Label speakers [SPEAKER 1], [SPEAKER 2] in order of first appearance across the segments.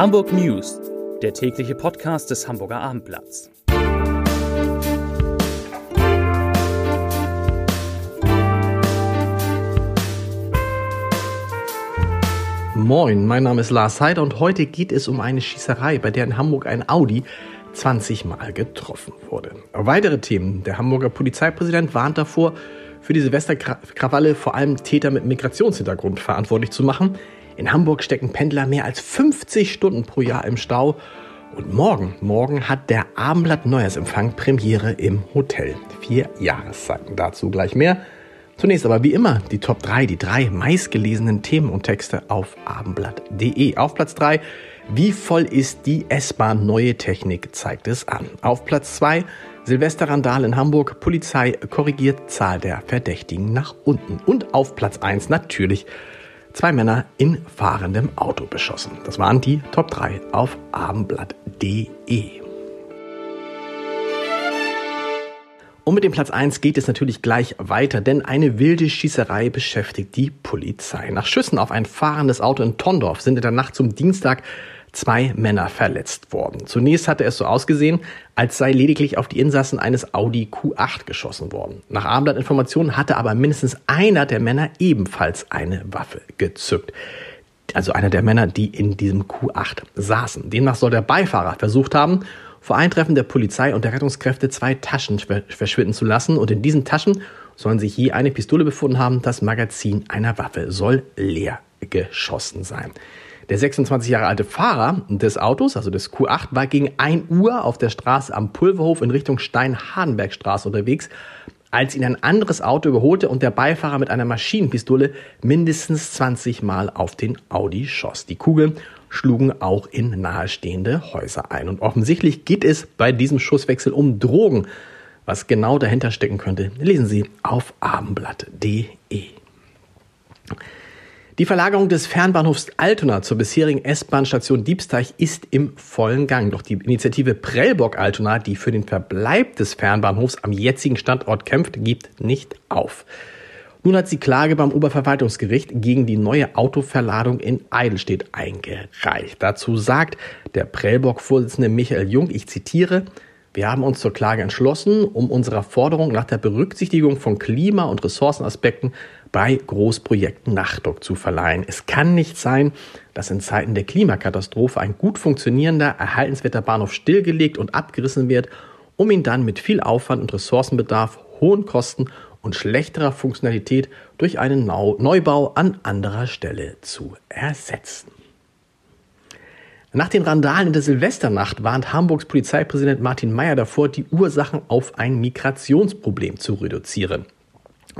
[SPEAKER 1] Hamburg News, der tägliche Podcast des Hamburger Abendblatts.
[SPEAKER 2] Moin, mein Name ist Lars Heider und heute geht es um eine Schießerei, bei der in Hamburg ein Audi 20 Mal getroffen wurde. Weitere Themen. Der Hamburger Polizeipräsident warnt davor, für die Silvesterkrawalle vor allem Täter mit Migrationshintergrund verantwortlich zu machen. In Hamburg stecken Pendler mehr als 50 Stunden pro Jahr im Stau. Und morgen, morgen hat der Abendblatt Neujahrsempfang Premiere im Hotel. Vier Jahreszeiten. Dazu gleich mehr. Zunächst aber wie immer die Top 3, die drei meistgelesenen Themen und Texte auf abendblatt.de. Auf Platz 3, wie voll ist die S-Bahn? Neue Technik zeigt es an. Auf Platz 2, Silvesterrandal in Hamburg. Polizei korrigiert Zahl der Verdächtigen nach unten. Und auf Platz 1 natürlich zwei Männer in fahrendem Auto beschossen. Das waren die Top 3 auf abendblatt.de. Und mit dem Platz 1 geht es natürlich gleich weiter, denn eine wilde Schießerei beschäftigt die Polizei. Nach Schüssen auf ein fahrendes Auto in Tondorf sind in der Nacht zum Dienstag zwei Männer verletzt worden. Zunächst hatte es so ausgesehen, als sei lediglich auf die Insassen eines Audi Q8 geschossen worden. Nach Abendblatt-Informationen hatte aber mindestens einer der Männer ebenfalls eine Waffe gezückt. Also einer der Männer, die in diesem Q8 saßen. Demnach soll der Beifahrer versucht haben, vor Eintreffen der Polizei und der Rettungskräfte zwei Taschen verschwinden zu lassen und in diesen Taschen sollen sich je eine Pistole befunden haben. Das Magazin einer Waffe soll leer geschossen sein. Der 26 Jahre alte Fahrer des Autos, also des Q8, war gegen 1 Uhr auf der Straße am Pulverhof in Richtung Stein-Hardenbergstraße unterwegs, als ihn ein anderes Auto überholte und der Beifahrer mit einer Maschinenpistole mindestens 20 Mal auf den Audi schoss. Die Kugeln schlugen auch in nahestehende Häuser ein. Und offensichtlich geht es bei diesem Schusswechsel um Drogen. Was genau dahinter stecken könnte, lesen Sie auf abendblatt.de. Die Verlagerung des Fernbahnhofs Altona zur bisherigen S-Bahn-Station Diebsteich ist im vollen Gang. Doch die Initiative Prellbock-Altona, die für den Verbleib des Fernbahnhofs am jetzigen Standort kämpft, gibt nicht auf. Nun hat sie Klage beim Oberverwaltungsgericht gegen die neue Autoverladung in Eidelstedt eingereicht. Dazu sagt der Prellbock-Vorsitzende Michael Jung, ich zitiere, wir haben uns zur Klage entschlossen, um unserer Forderung nach der Berücksichtigung von Klima- und Ressourcenaspekten bei Großprojekten Nachdruck zu verleihen. Es kann nicht sein, dass in Zeiten der Klimakatastrophe ein gut funktionierender, erhaltenswerter Bahnhof stillgelegt und abgerissen wird, um ihn dann mit viel Aufwand und Ressourcenbedarf, hohen Kosten und schlechterer Funktionalität durch einen Neubau an anderer Stelle zu ersetzen. Nach den Randalen in der Silvesternacht warnt Hamburgs Polizeipräsident Martin Mayer davor, die Ursachen auf ein Migrationsproblem zu reduzieren.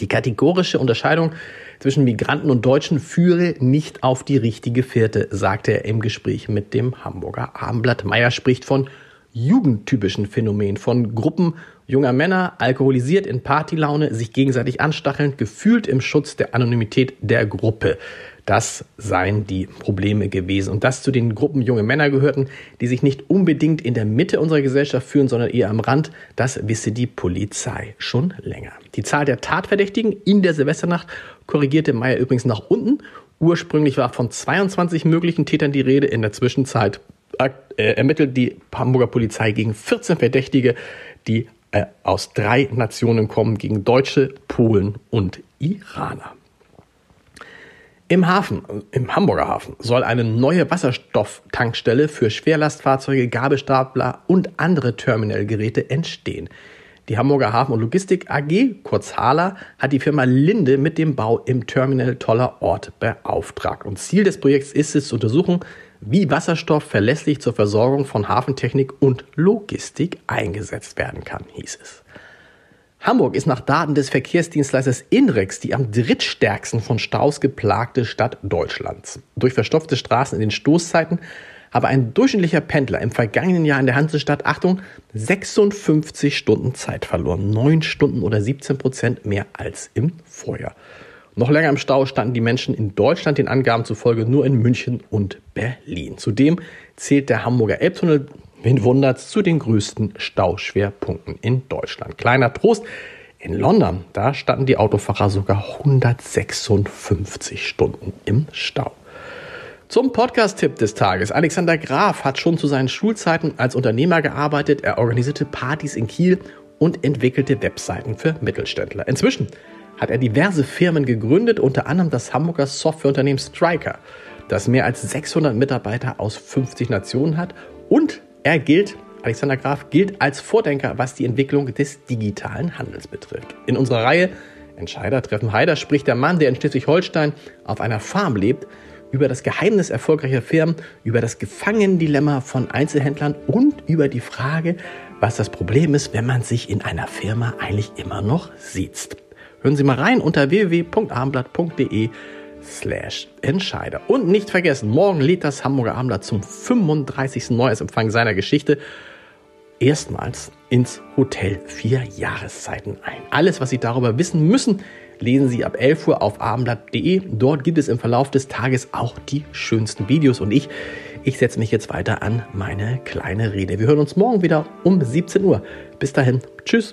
[SPEAKER 2] Die kategorische Unterscheidung zwischen Migranten und Deutschen führe nicht auf die richtige Fährte, sagte er im Gespräch mit dem Hamburger Abendblatt. Meyer spricht von jugendtypischen Phänomenen, von Gruppen junger Männer, alkoholisiert in Partylaune, sich gegenseitig anstachelnd, gefühlt im Schutz der Anonymität der Gruppe. Das seien die Probleme gewesen. Und das zu den Gruppen junge Männer gehörten, die sich nicht unbedingt in der Mitte unserer Gesellschaft führen, sondern eher am Rand. Das wisse die Polizei schon länger. Die Zahl der Tatverdächtigen in der Silvesternacht korrigierte Meyer übrigens nach unten. Ursprünglich war von 22 möglichen Tätern die Rede. In der Zwischenzeit äh, ermittelt die Hamburger Polizei gegen 14 Verdächtige, die äh, aus drei Nationen kommen, gegen Deutsche, Polen und Iraner. Im Hafen, im Hamburger Hafen, soll eine neue Wasserstofftankstelle für Schwerlastfahrzeuge, Gabelstapler und andere Terminalgeräte entstehen. Die Hamburger Hafen- und Logistik AG, kurz HALA, hat die Firma Linde mit dem Bau im Terminal Toller Ort beauftragt. Und Ziel des Projekts ist es zu untersuchen, wie Wasserstoff verlässlich zur Versorgung von Hafentechnik und Logistik eingesetzt werden kann, hieß es. Hamburg ist nach Daten des Verkehrsdienstleisters Inrex die am drittstärksten von Staus geplagte Stadt Deutschlands. Durch verstopfte Straßen in den Stoßzeiten habe ein durchschnittlicher Pendler im vergangenen Jahr in der Hansestadt, Achtung, 56 Stunden Zeit verloren. 9 Stunden oder 17 Prozent mehr als im Vorjahr. Noch länger im Stau standen die Menschen in Deutschland den Angaben zufolge nur in München und Berlin. Zudem zählt der Hamburger Elbtunnel Wen wundert's zu den größten Stauschwerpunkten in Deutschland? Kleiner Trost. In London, da standen die Autofahrer sogar 156 Stunden im Stau. Zum Podcast-Tipp des Tages. Alexander Graf hat schon zu seinen Schulzeiten als Unternehmer gearbeitet. Er organisierte Partys in Kiel und entwickelte Webseiten für Mittelständler. Inzwischen hat er diverse Firmen gegründet, unter anderem das Hamburger Softwareunternehmen Striker, das mehr als 600 Mitarbeiter aus 50 Nationen hat. Und er gilt, Alexander Graf gilt als Vordenker, was die Entwicklung des digitalen Handels betrifft. In unserer Reihe Entscheider treffen Heider spricht der Mann, der in Schleswig-Holstein auf einer Farm lebt, über das Geheimnis erfolgreicher Firmen, über das Gefangendilemma von Einzelhändlern und über die Frage, was das Problem ist, wenn man sich in einer Firma eigentlich immer noch sieht. Hören Sie mal rein unter www.abendblatt.de slash Entscheider. Und nicht vergessen, morgen lädt das Hamburger Abendblatt zum 35. Neujahrsempfang seiner Geschichte erstmals ins Hotel vier Jahreszeiten ein. Alles, was Sie darüber wissen müssen, lesen Sie ab 11 Uhr auf abendblatt.de. Dort gibt es im Verlauf des Tages auch die schönsten Videos und ich, ich setze mich jetzt weiter an meine kleine Rede. Wir hören uns morgen wieder um 17 Uhr. Bis dahin, tschüss.